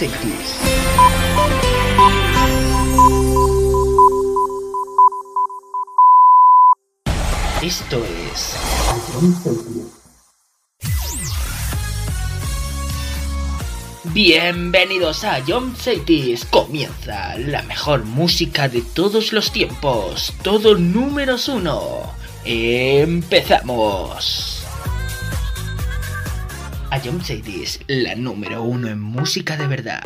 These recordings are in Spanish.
John Cities. Esto es Bienvenidos a John Cities. Comienza la mejor música de todos los tiempos. Todo números uno. Empezamos. A John Cities, la número uno en música de verdad.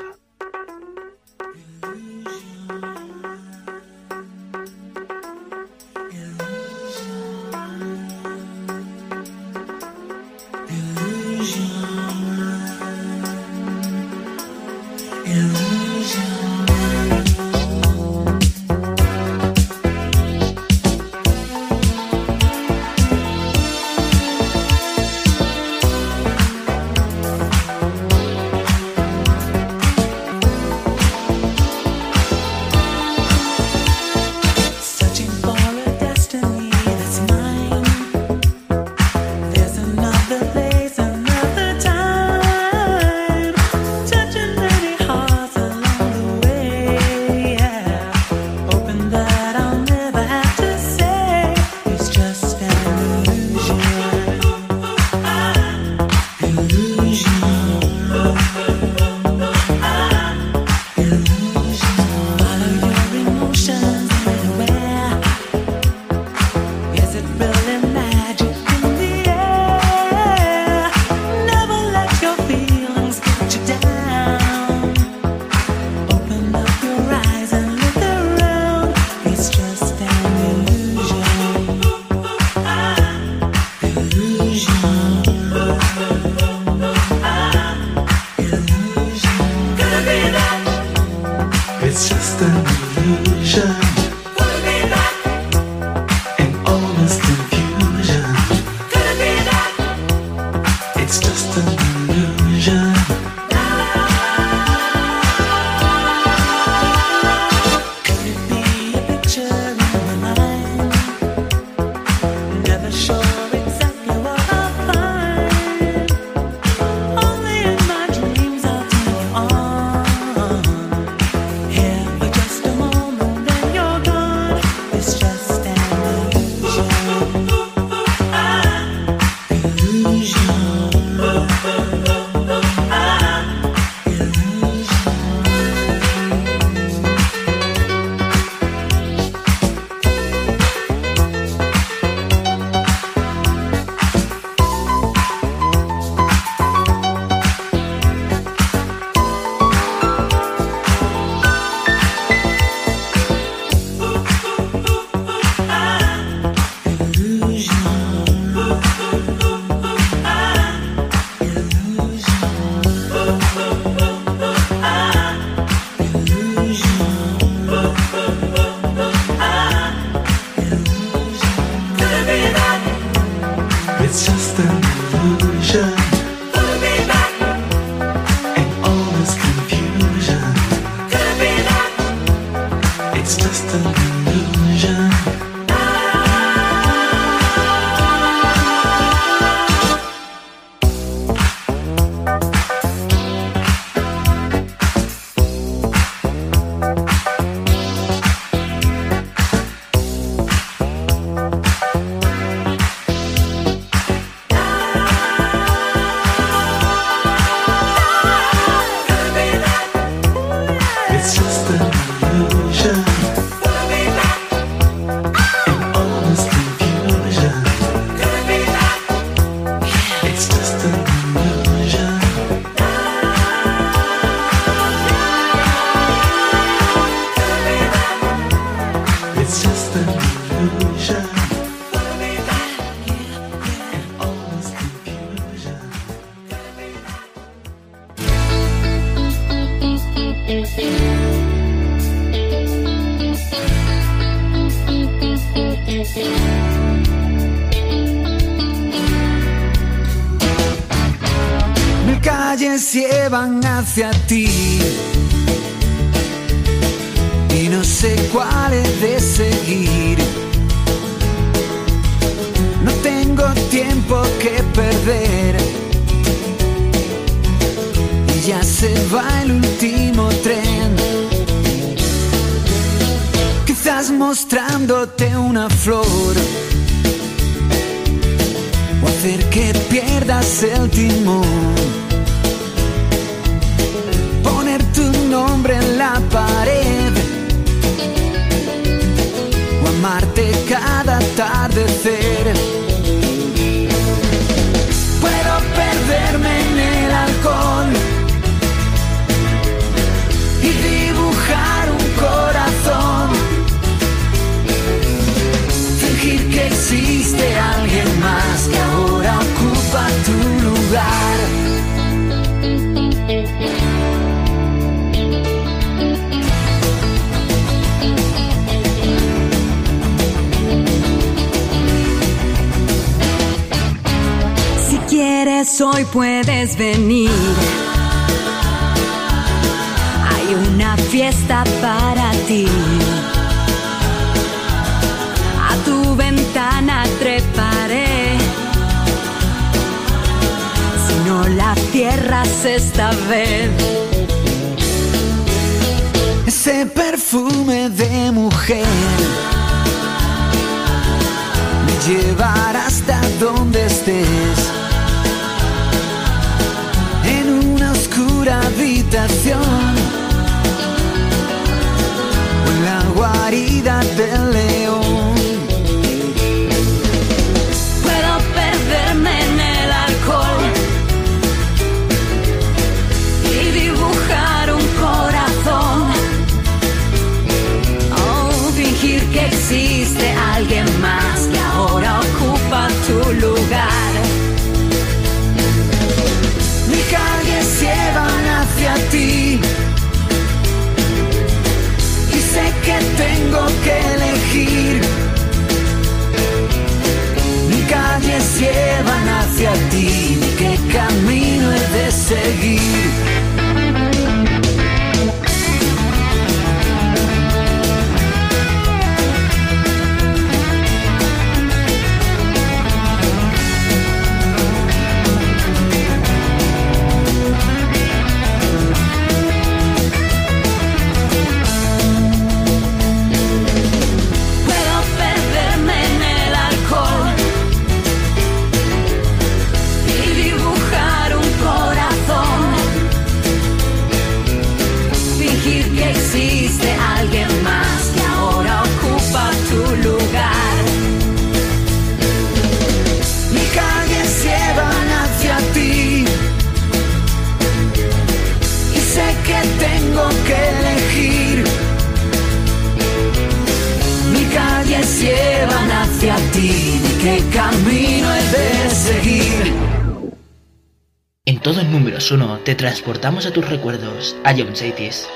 Te transportamos a tus recuerdos, a John Satis.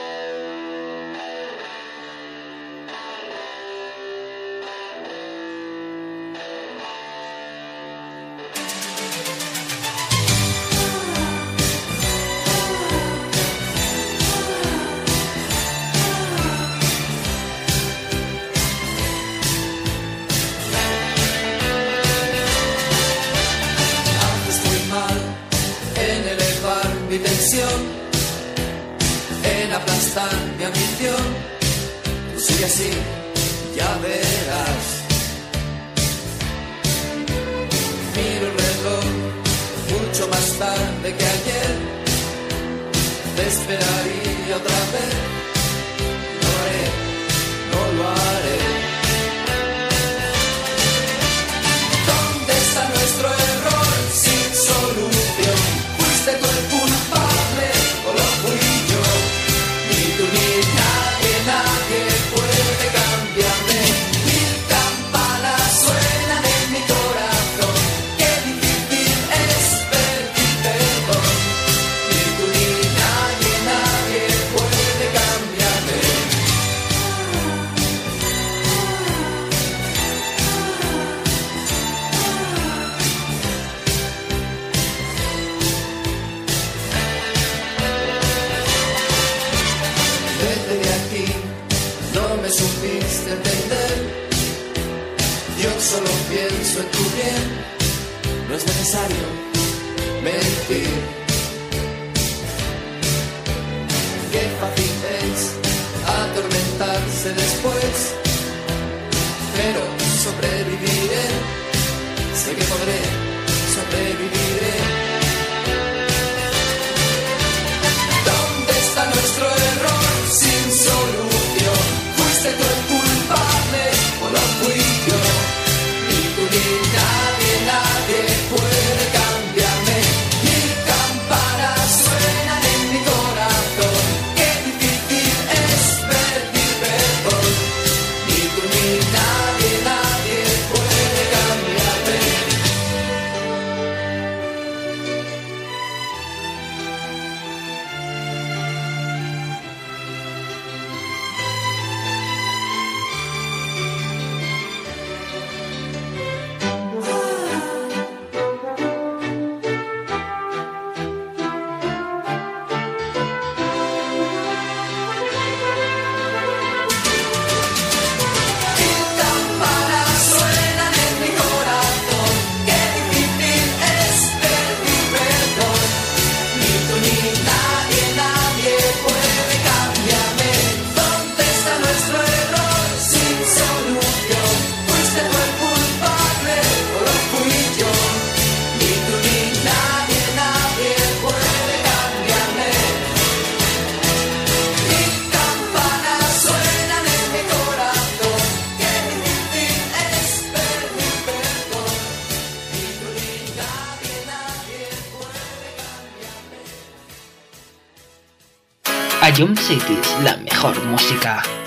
Ion City es la mejor música.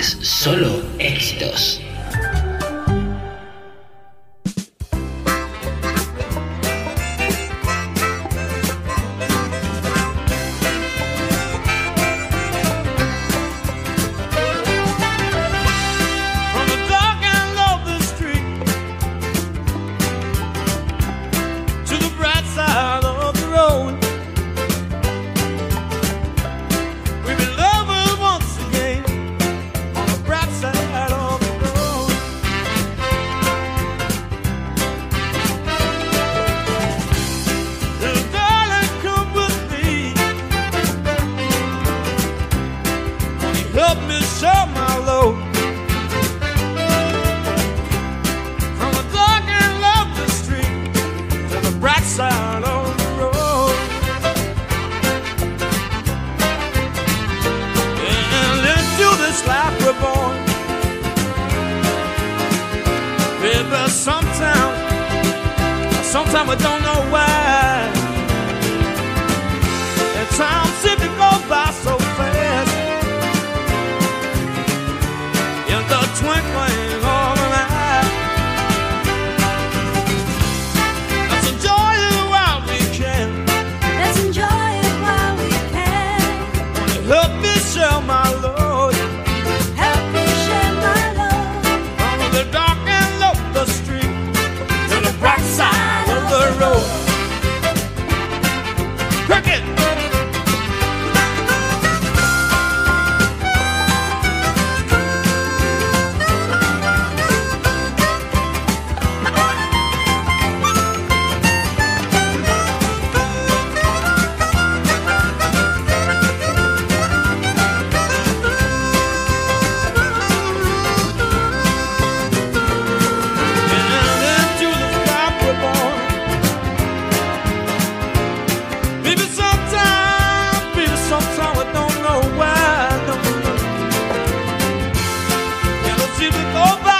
Solo éxitos. impossível comparar.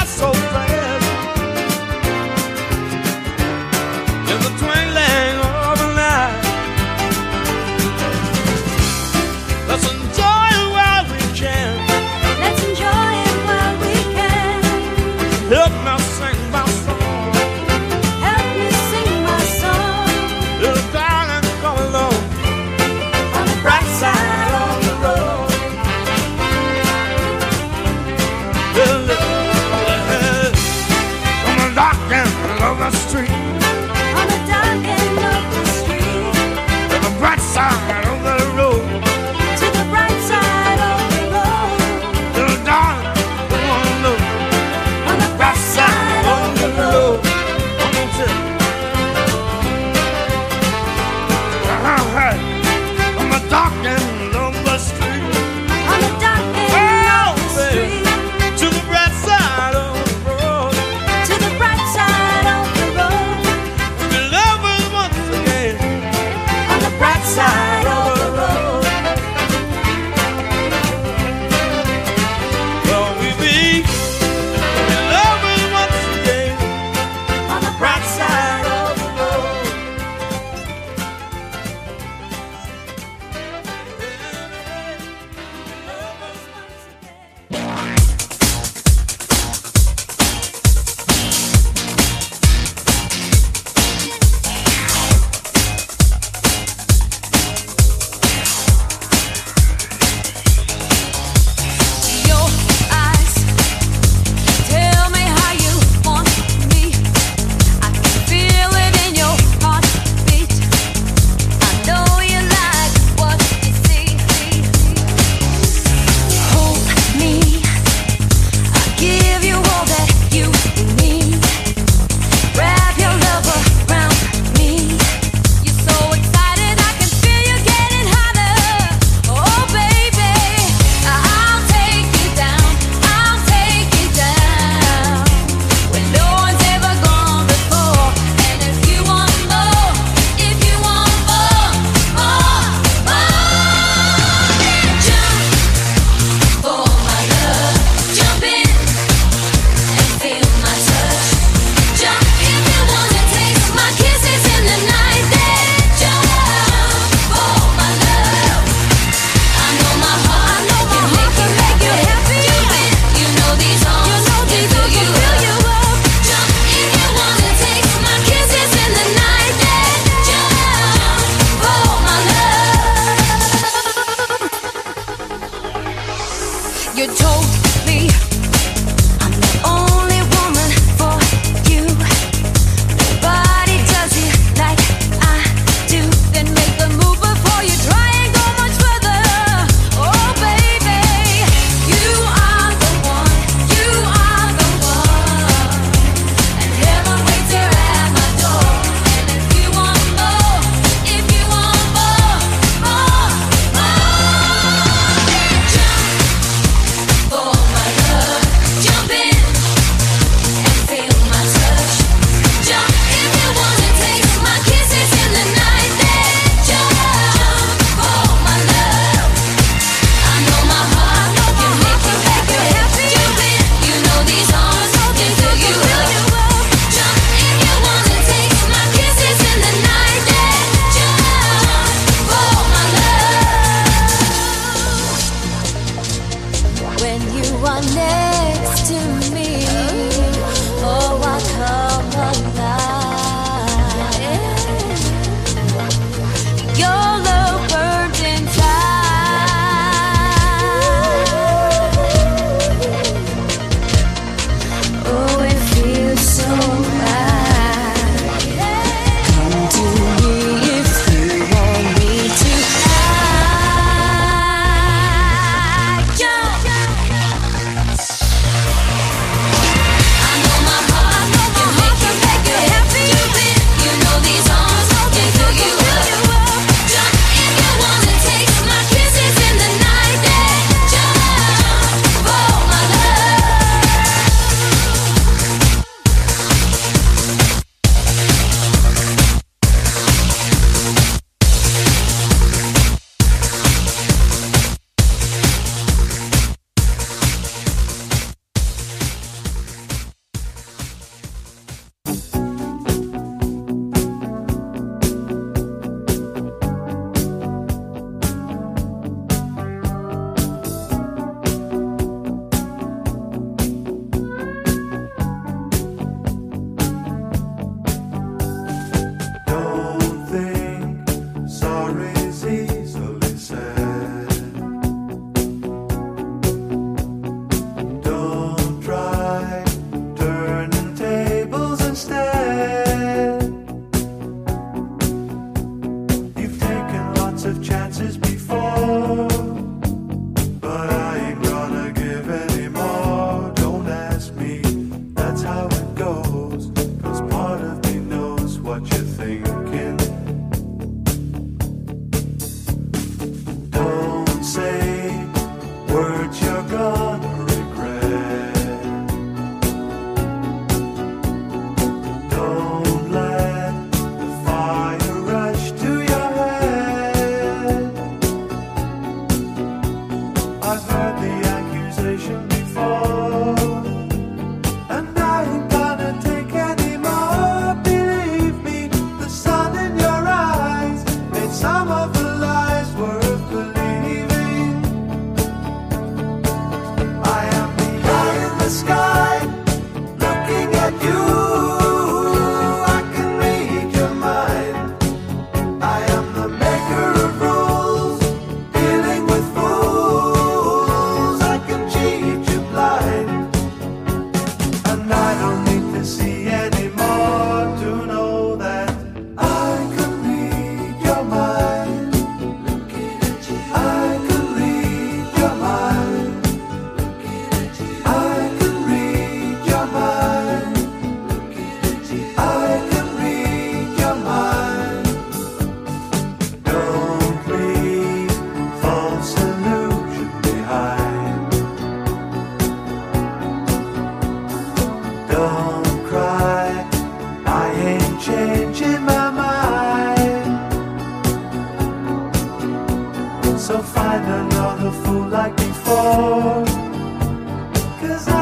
Cause I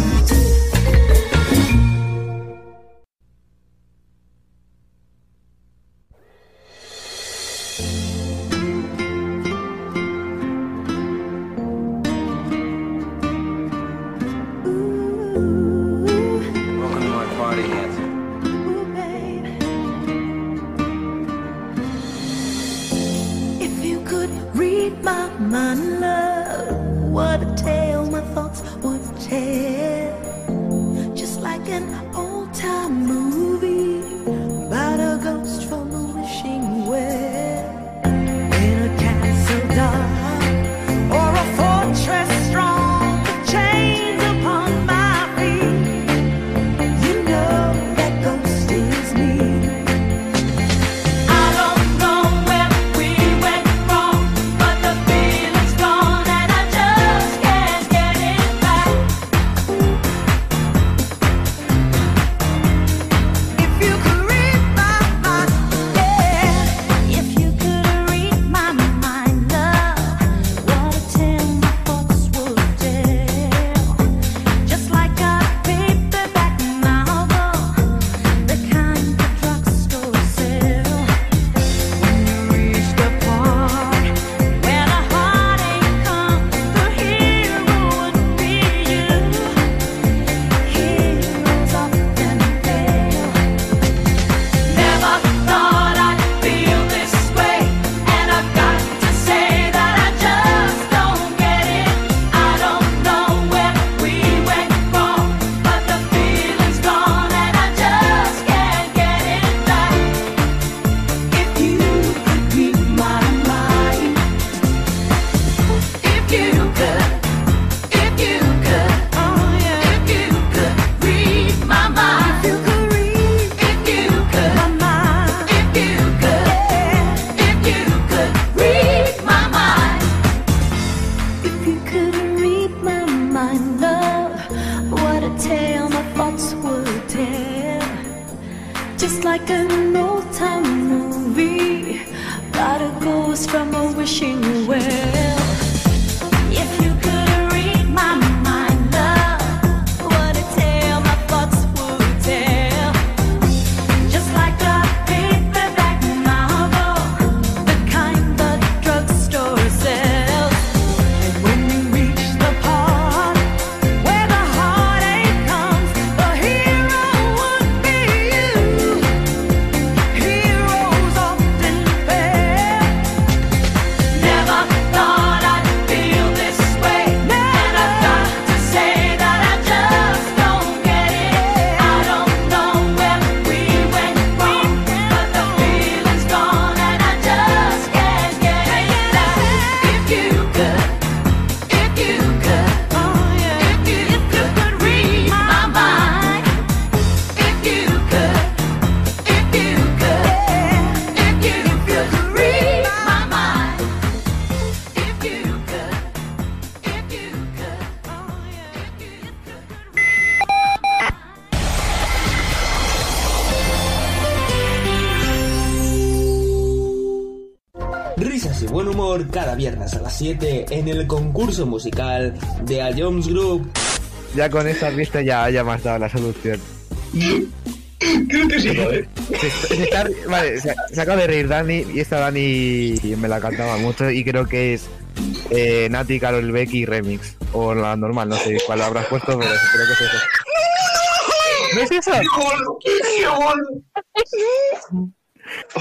7 en el concurso musical de A Jones Group. Ya con esa vista ya, ya me has dado la solución. Creo que sí, joder. Se, se está- vale, se, se acaba de reír Dani y esta Dani me la cantaba mucho y creo que es eh, Nati, Carol Becky Remix. O la normal, no sé cuál habrás puesto, pero creo que es eso. ¿No es eso?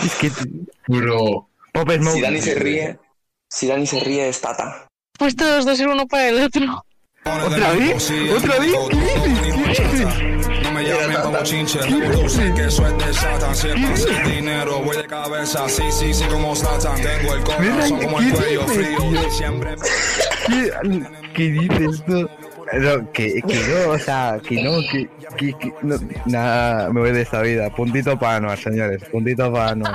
Es que... Bro. Pop Si Smoke. Dani se ríe, si Dani se ríe es Tata. Pues todos dos ser uno para el otro. ¿Otra vez? ¿Otra vez? ¿Qué dices? ¿Qué dices? No me llamen como chinche, tú sé que eso es de Satan. Si es pasa el dinero, voy de cabeza. Sí, sí, sí, como Satan. Tengo el corazón como el ¿Qué cuello dices, frío. tío? Siempre ¿Qué, qué dices tú? No, que, que no, o sea, que no, que, que, que- no, nada, me voy de esta vida. Puntito para Anuar, señores, puntito para Anuar.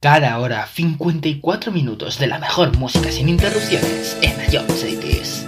Cada hora 54 minutos de la mejor música sin interrupciones en Ion Cities.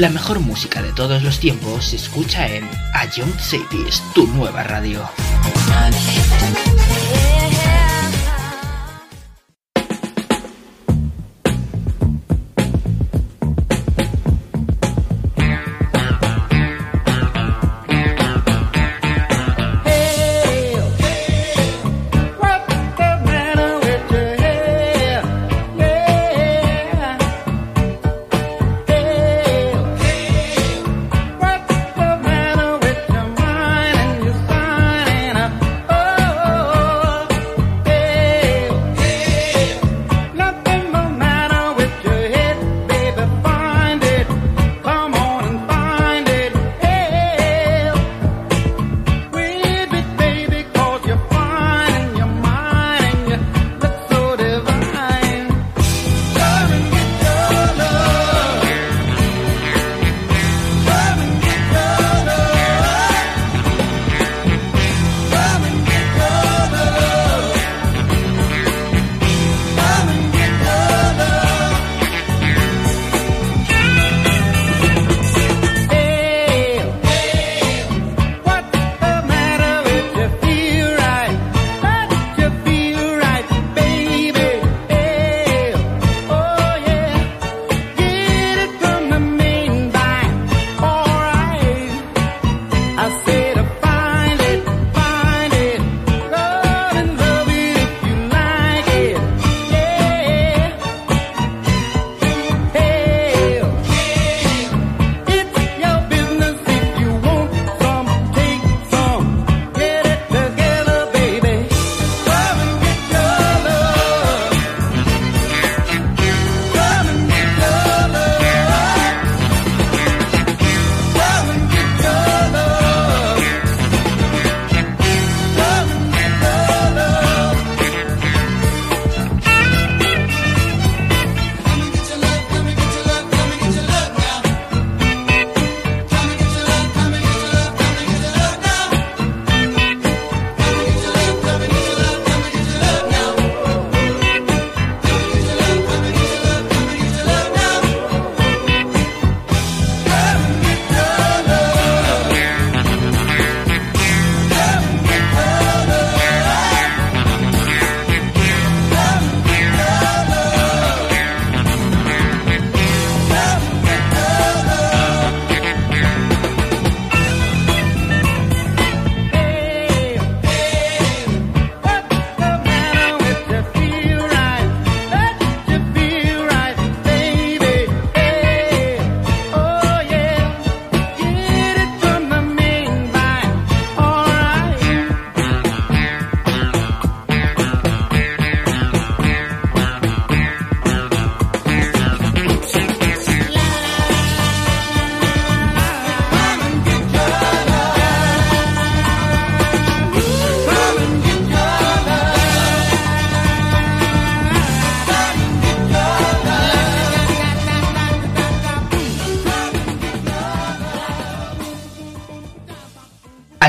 La mejor música de todos los tiempos se escucha en A Young Cities, tu nueva radio.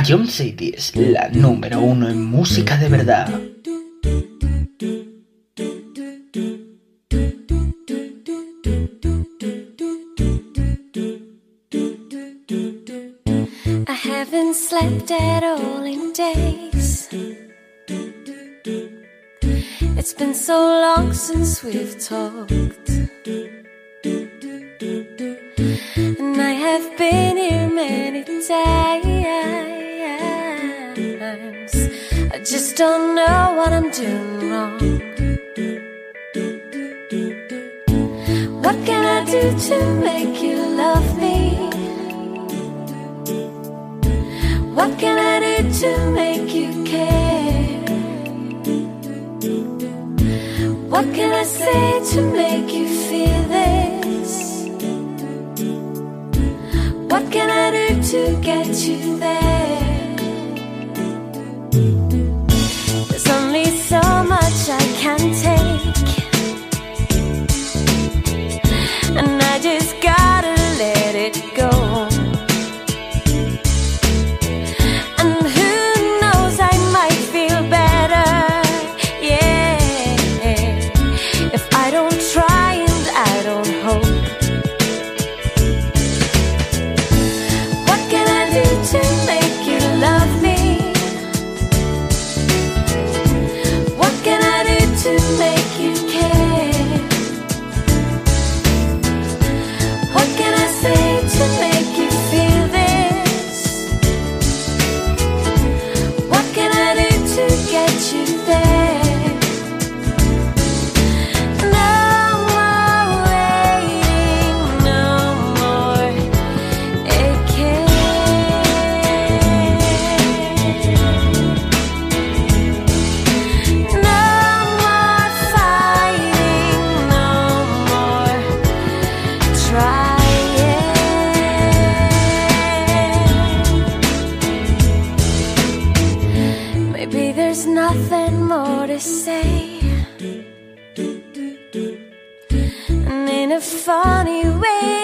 Ion City es la número uno en música de verdad. I haven't slept at all in days. It's been so long since we've talked. to make you love me? What can I do to make you care? What can I say to make you feel this? What can I do to get you there? nothing more to say. And in a funny way,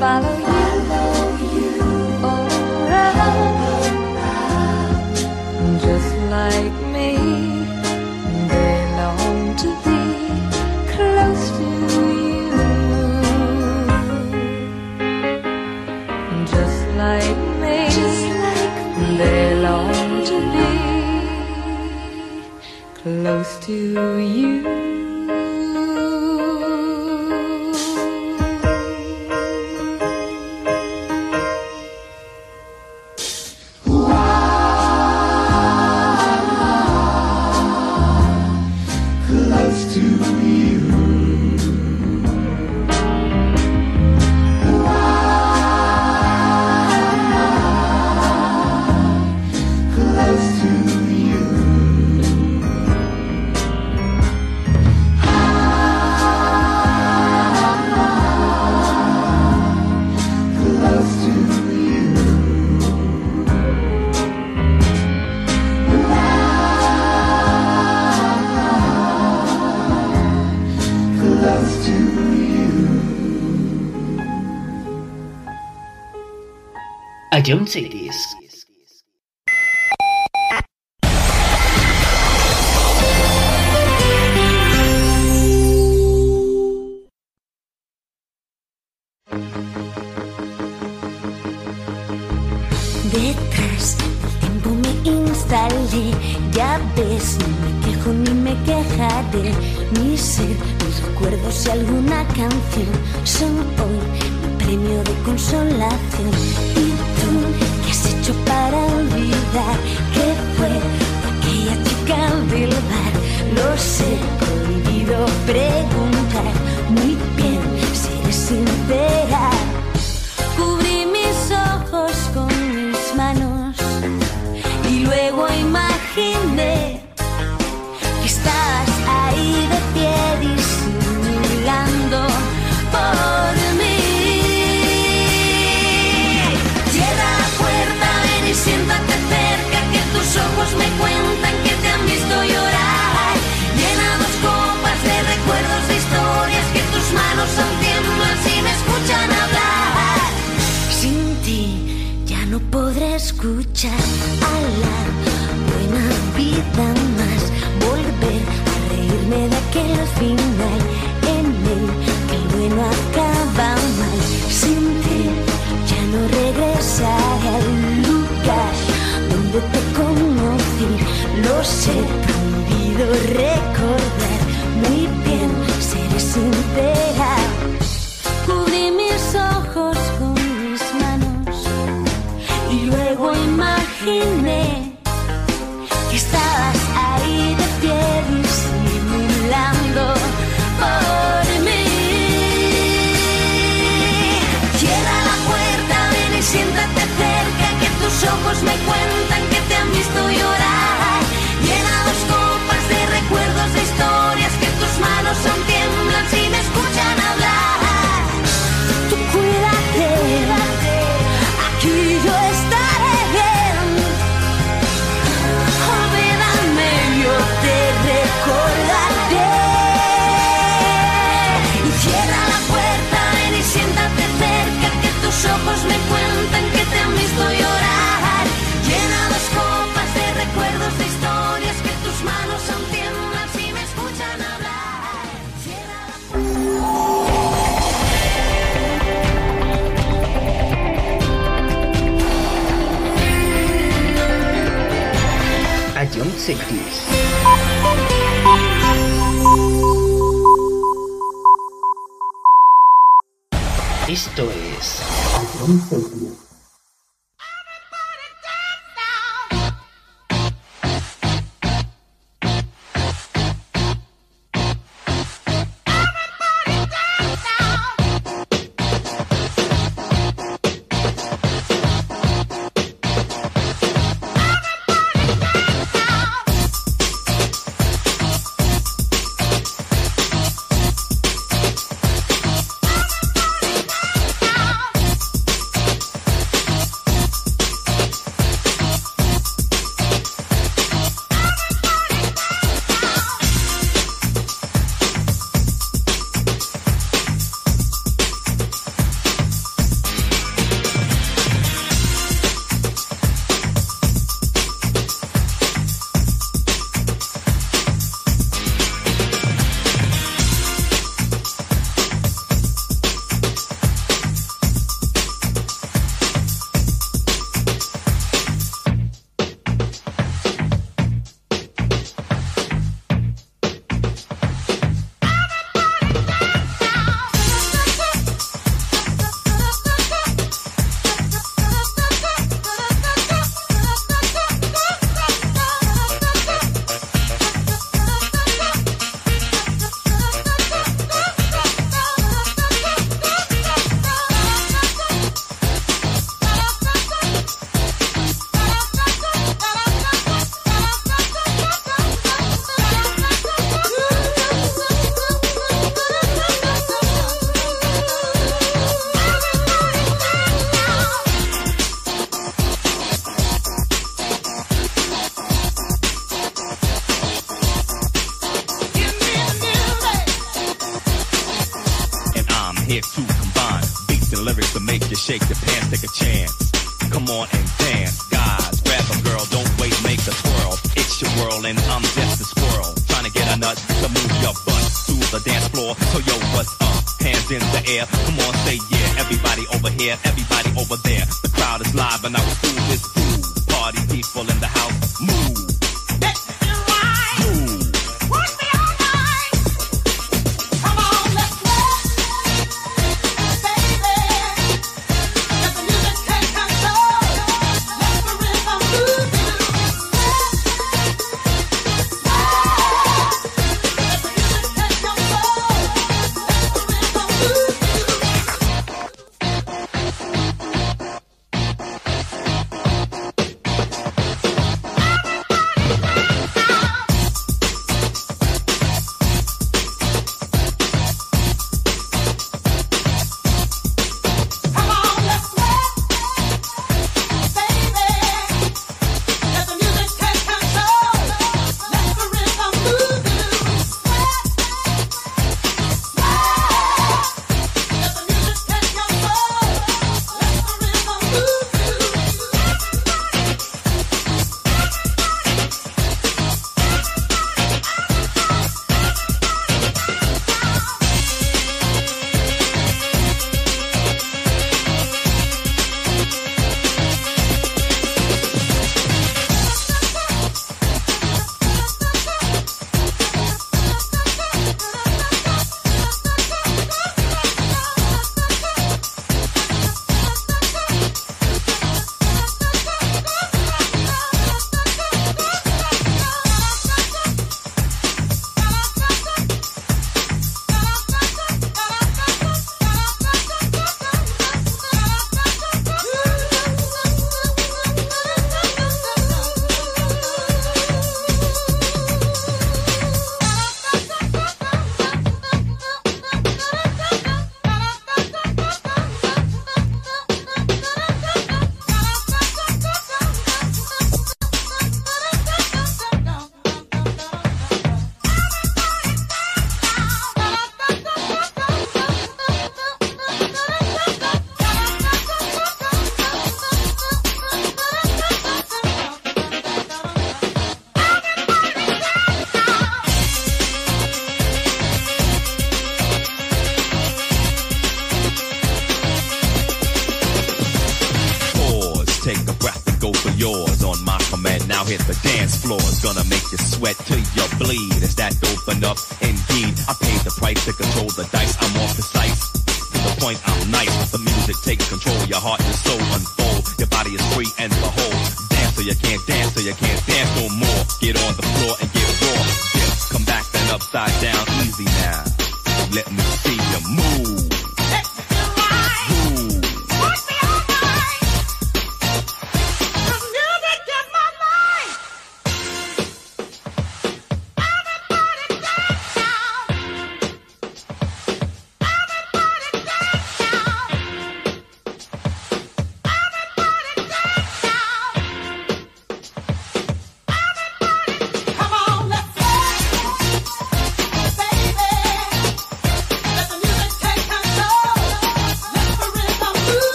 follow you. All around. Just like me, they long to be close to you. Just like me. they long to be close to you. don't say this. Esto es.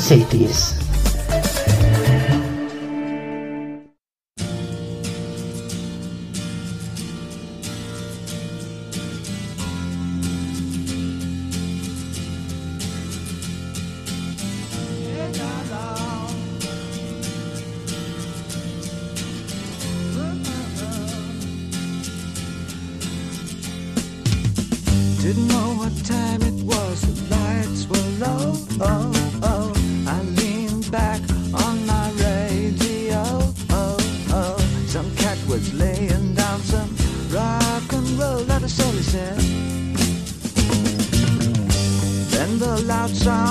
cities. Didn't know what time it was, the lights were low. outside.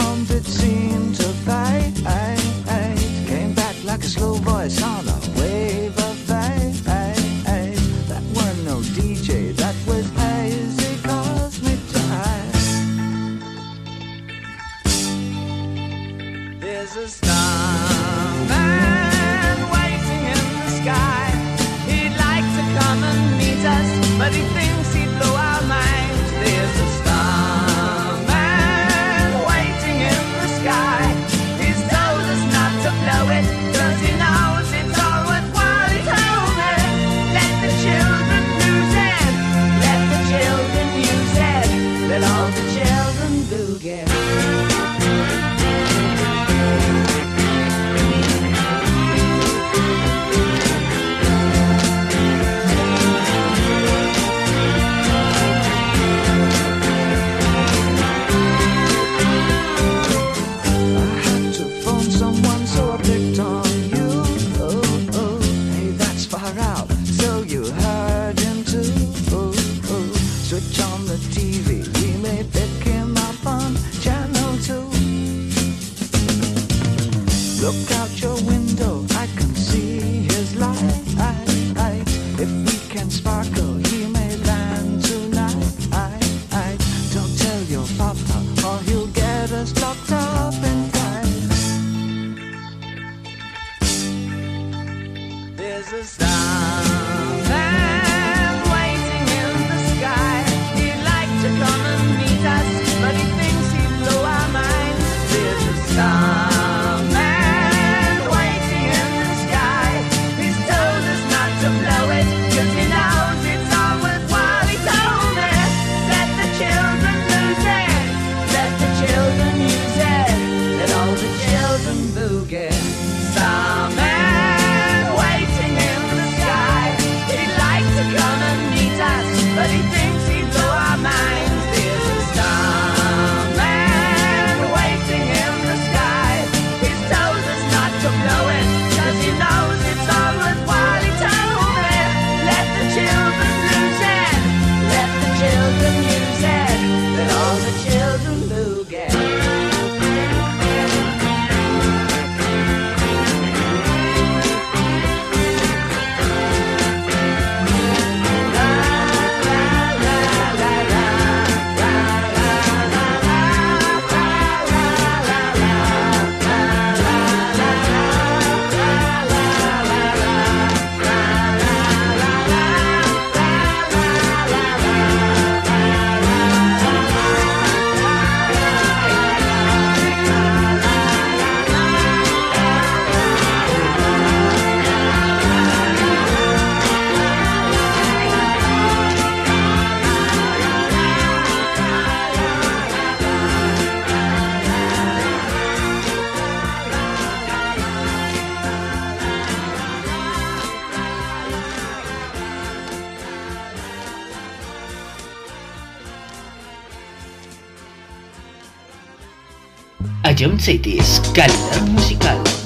Ion Cities, calidad musical.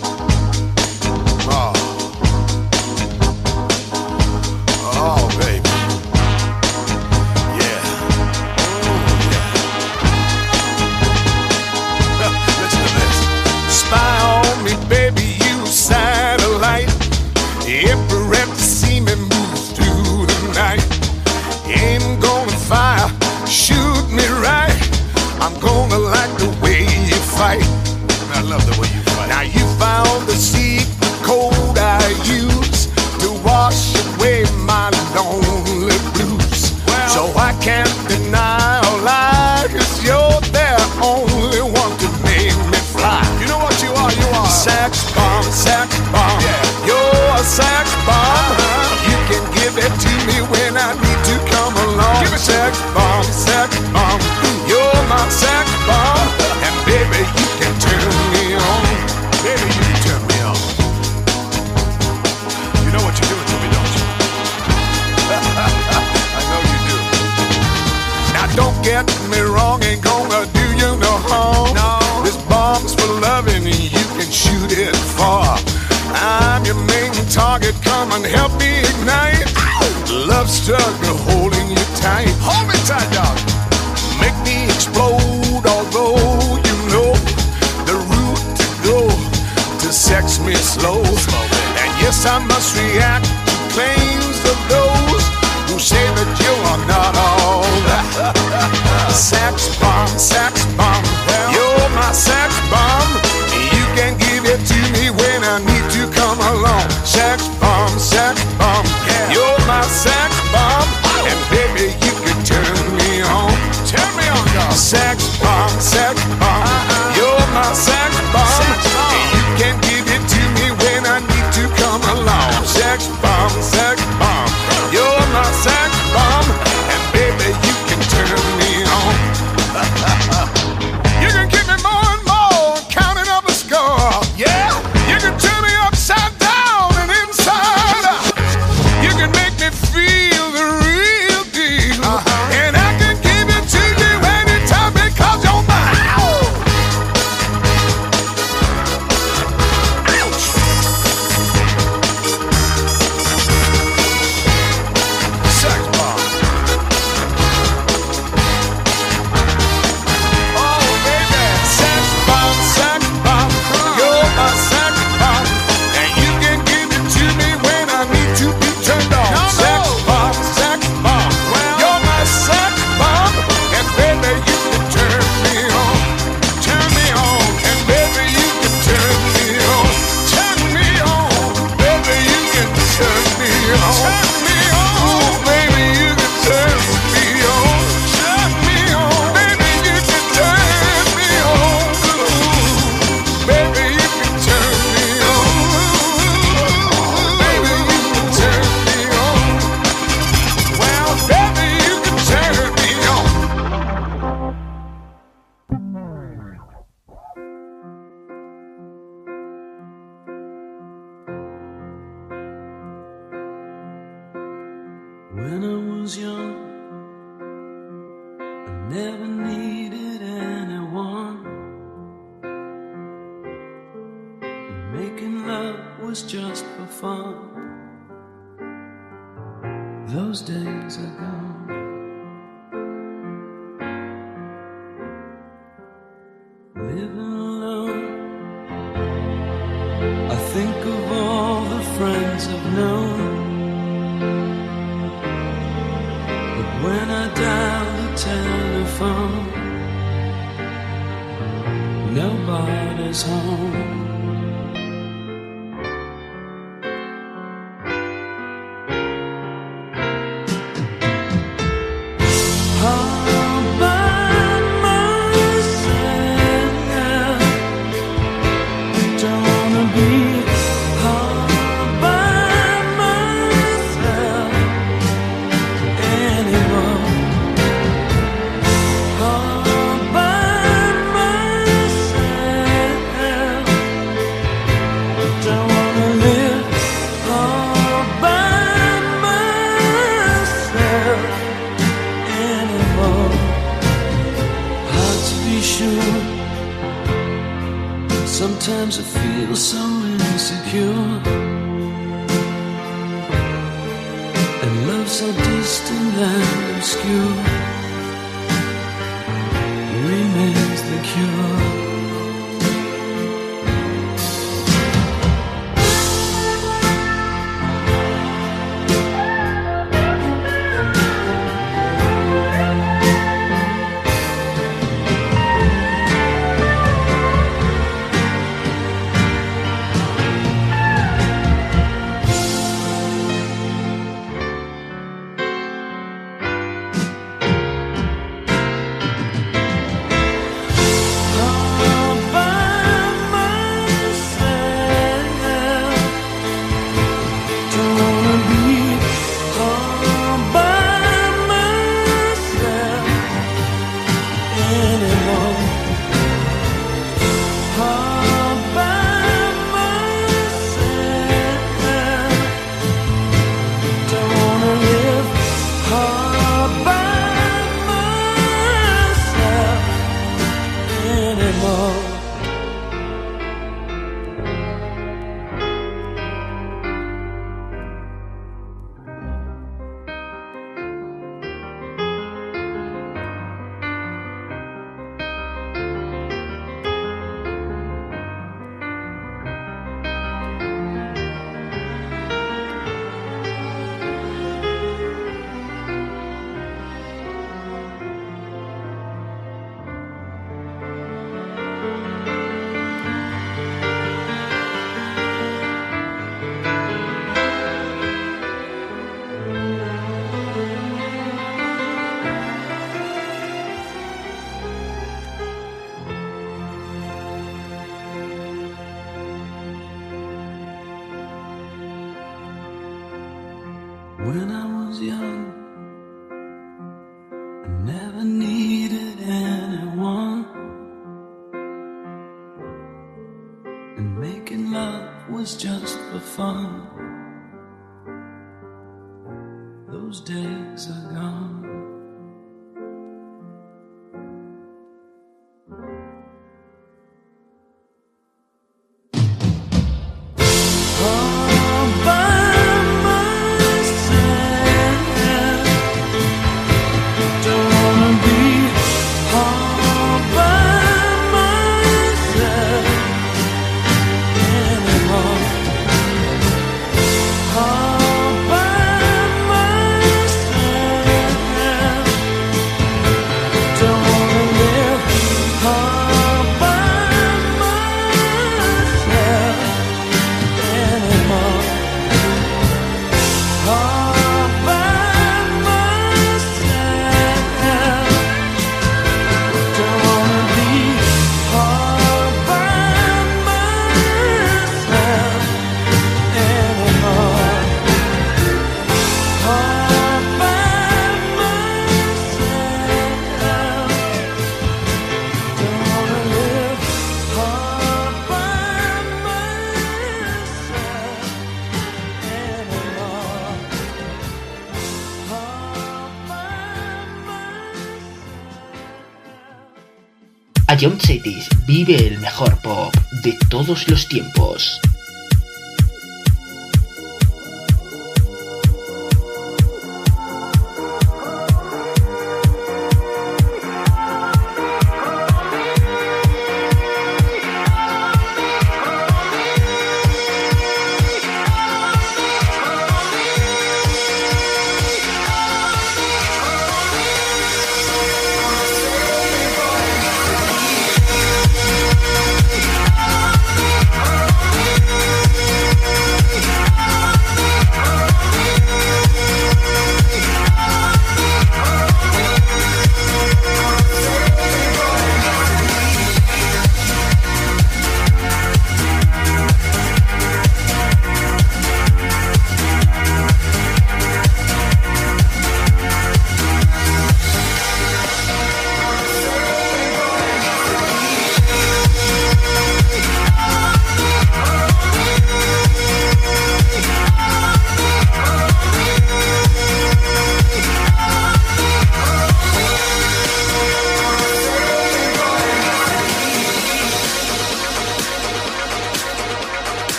never needed anyone. Making love was just for fun. Those days are gone. John Cetis vive el mejor pop de todos los tiempos.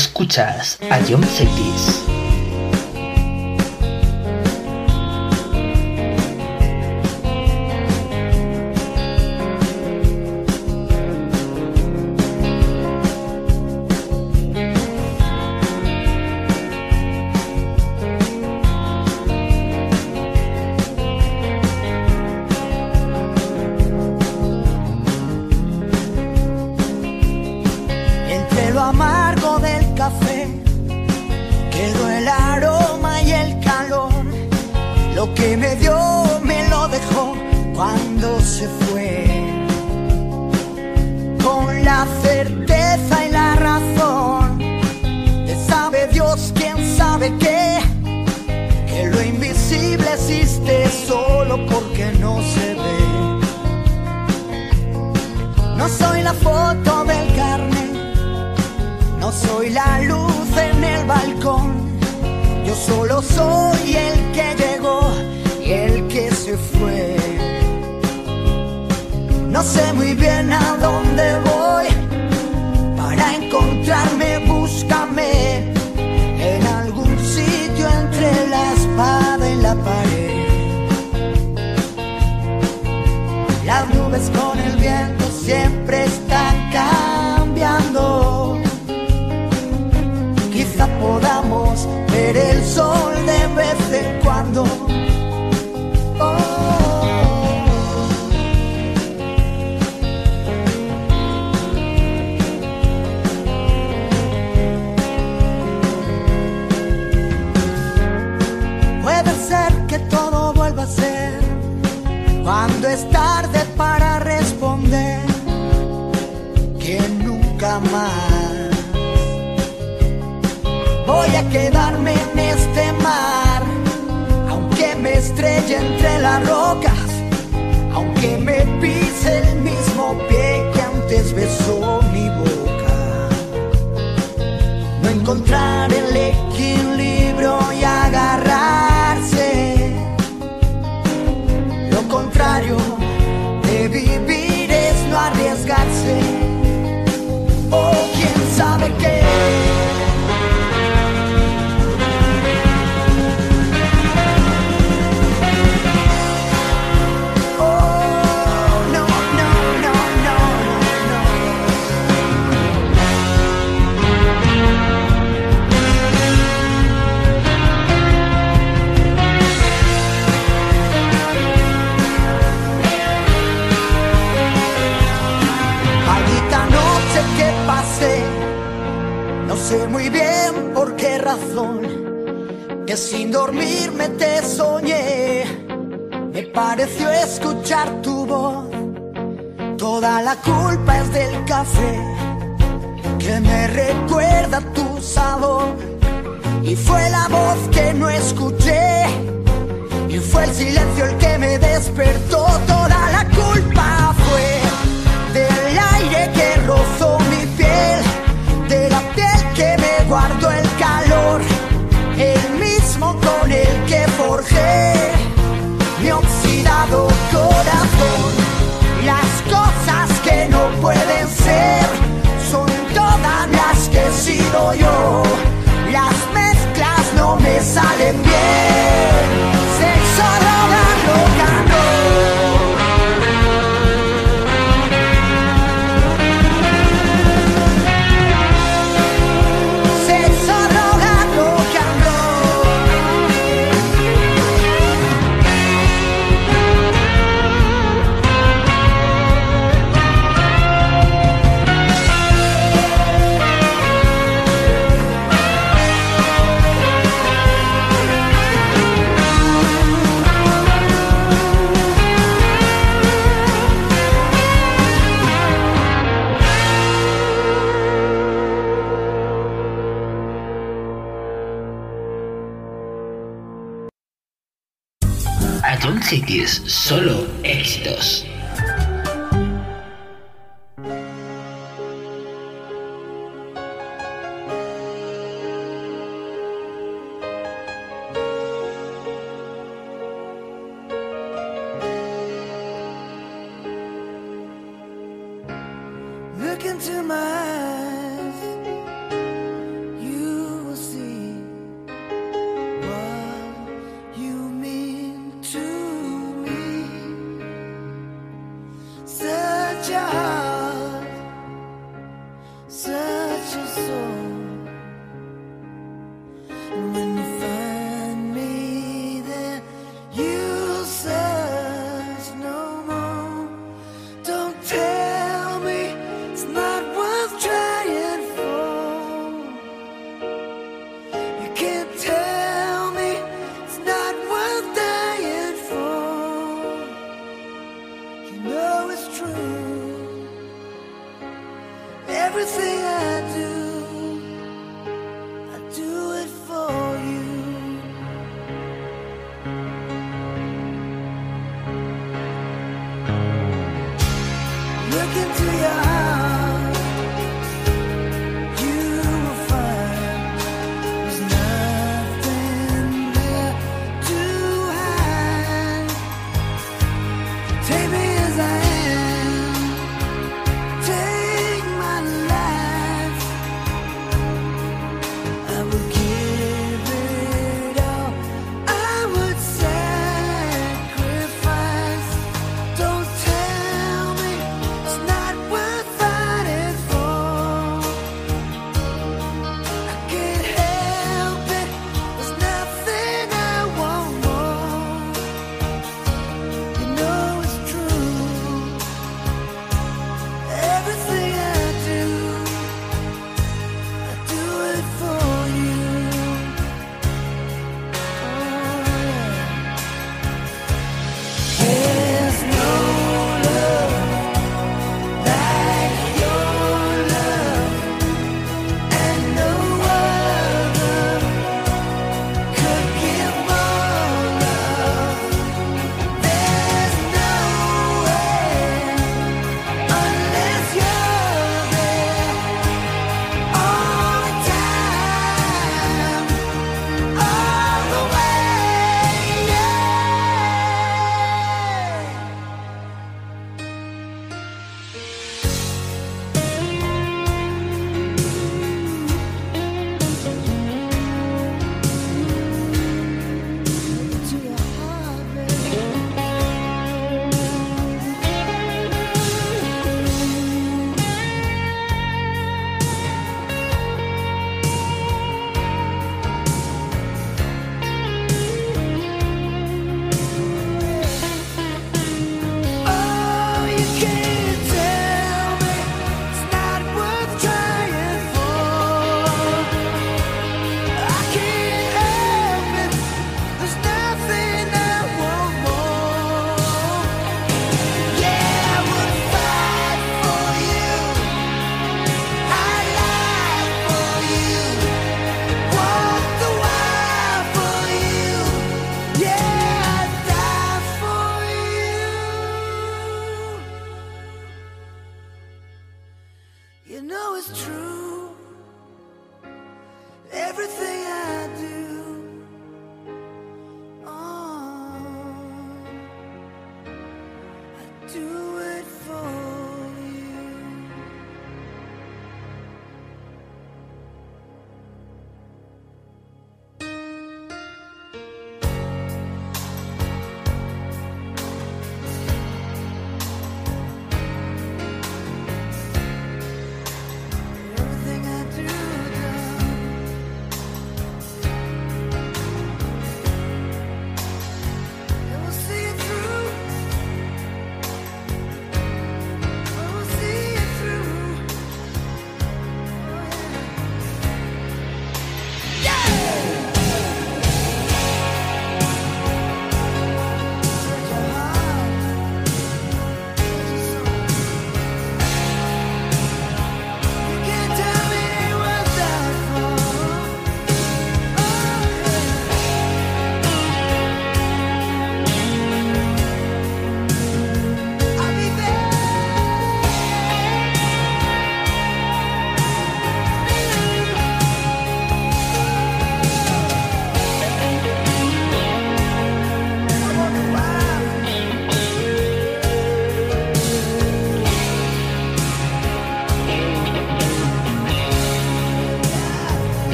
Escuchas a John Cities.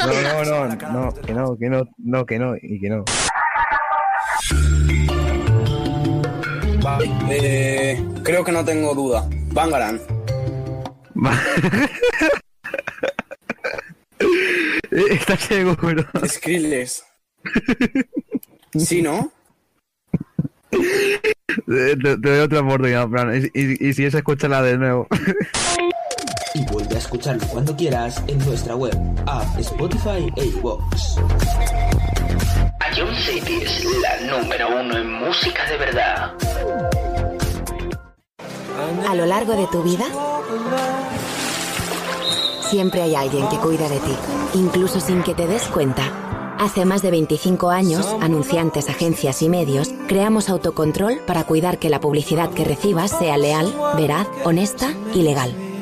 No, no, no, no, que no, que no, no, que no, y que no. Vale, eh, creo que no tengo duda. Bangaran. ¿Estás seguro? Skrillex. ¿Sí, no? Te, te doy otra oportunidad, Fran, y, y, y si es, escúchala de nuevo. Escucharlo cuando quieras en nuestra web, app, Spotify e iVoox. Ion City es la número uno en música de verdad. A lo largo de tu vida, siempre hay alguien que cuida de ti, incluso sin que te des cuenta. Hace más de 25 años, anunciantes, agencias y medios, creamos autocontrol para cuidar que la publicidad que recibas sea leal, veraz, honesta y legal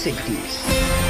60s.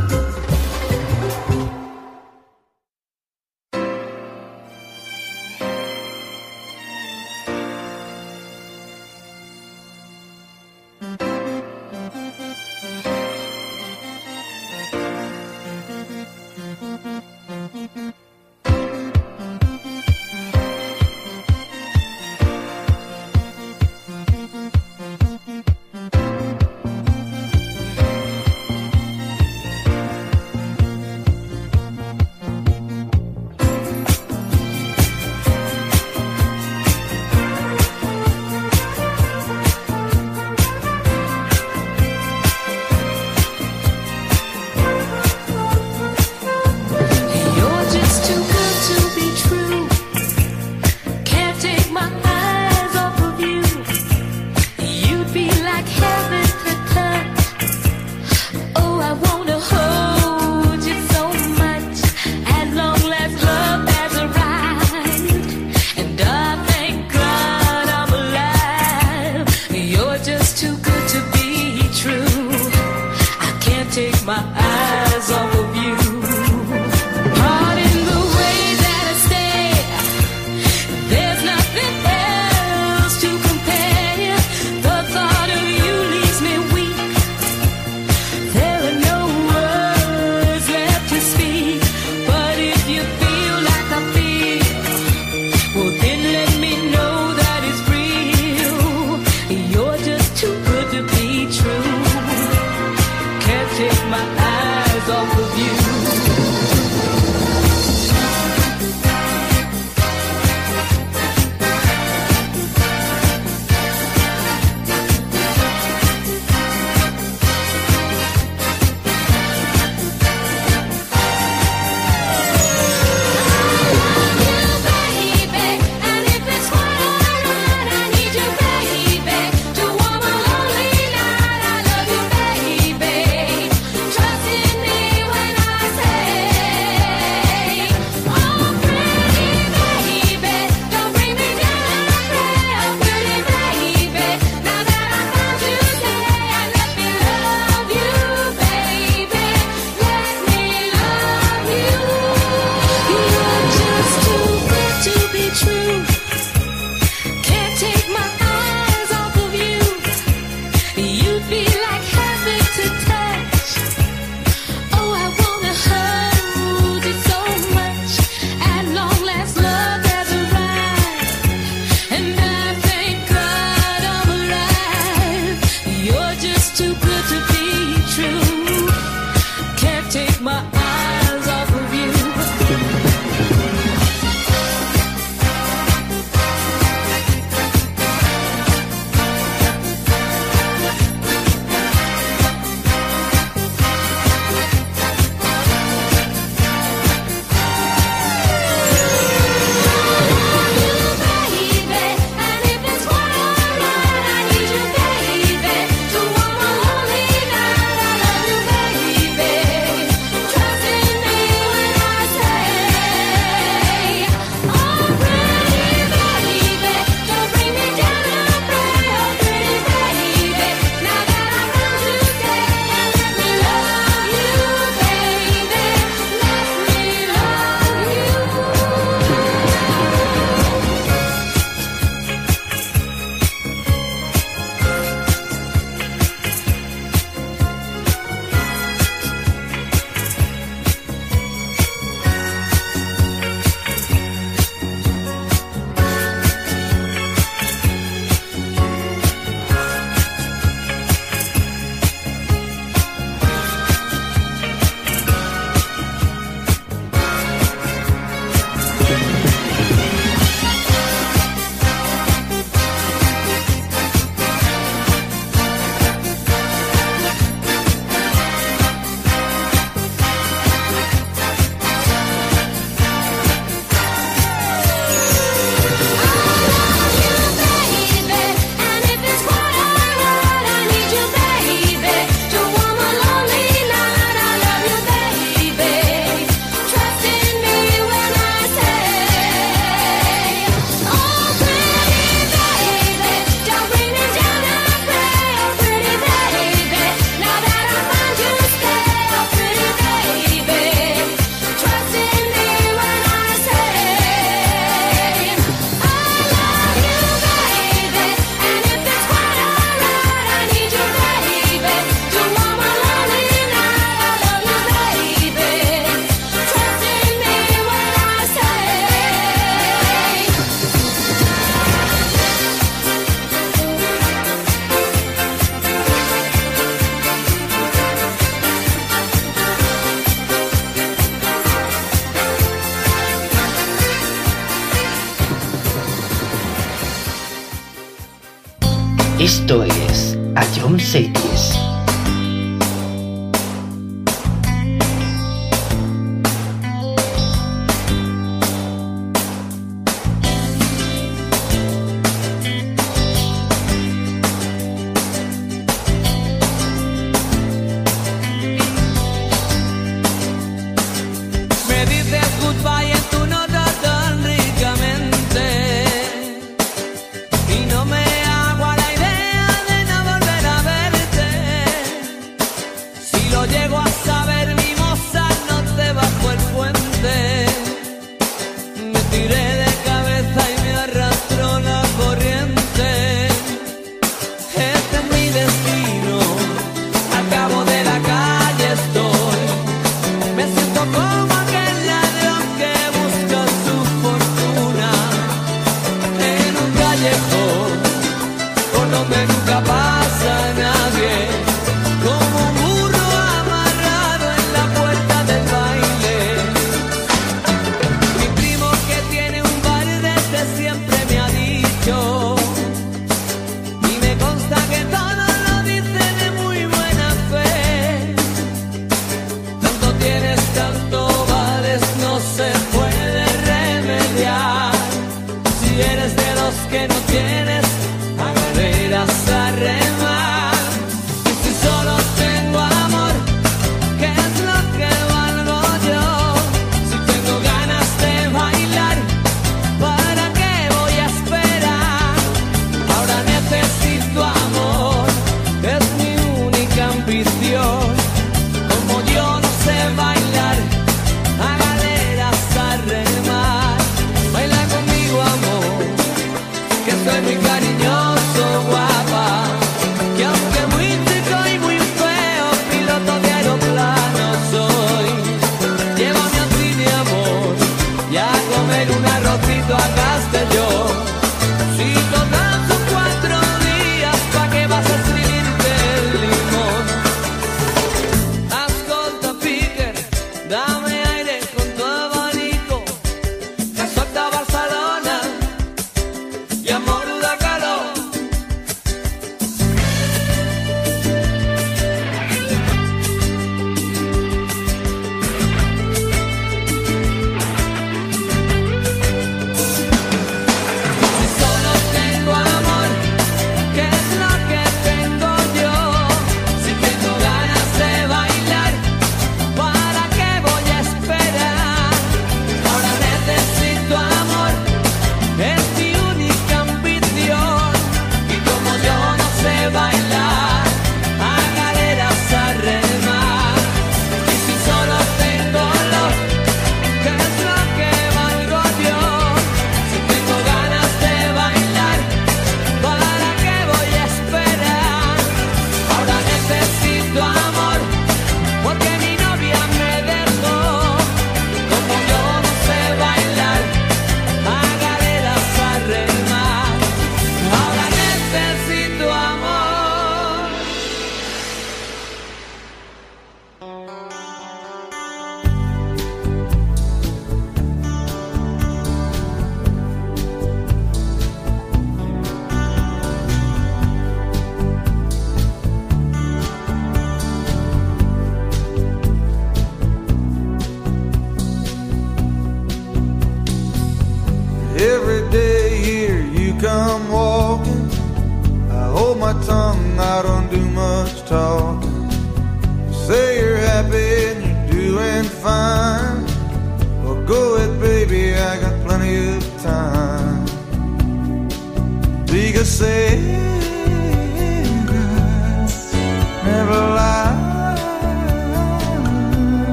Amor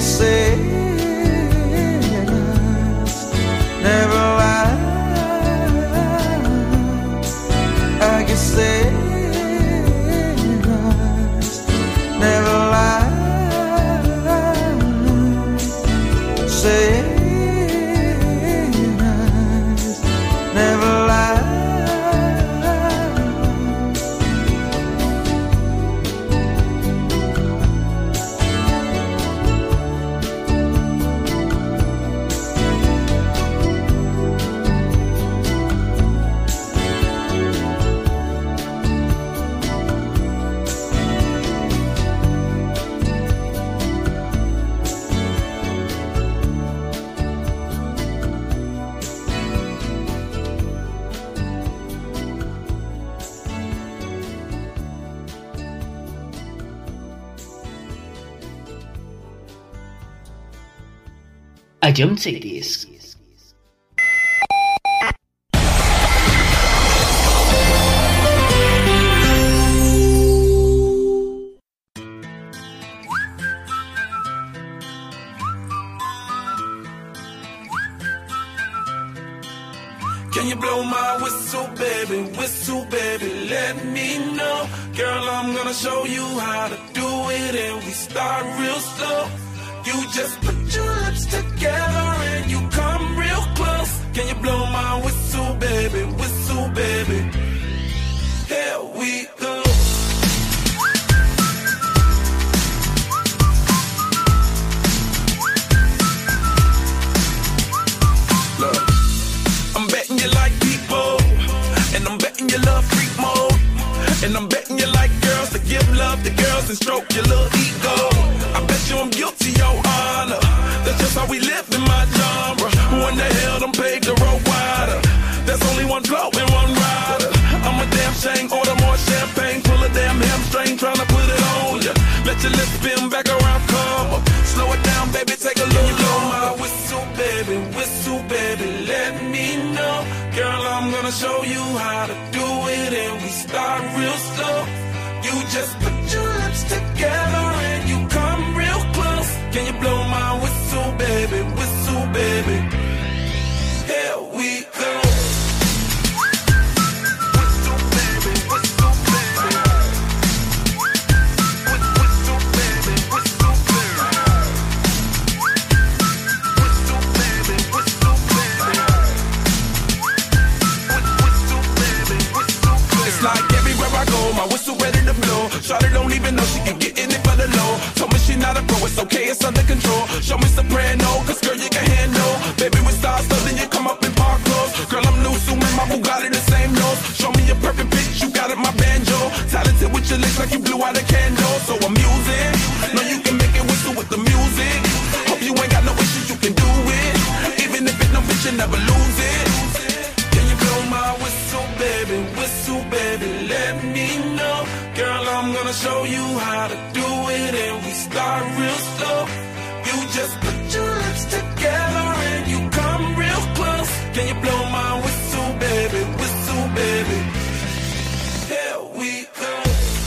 Say. don't say this.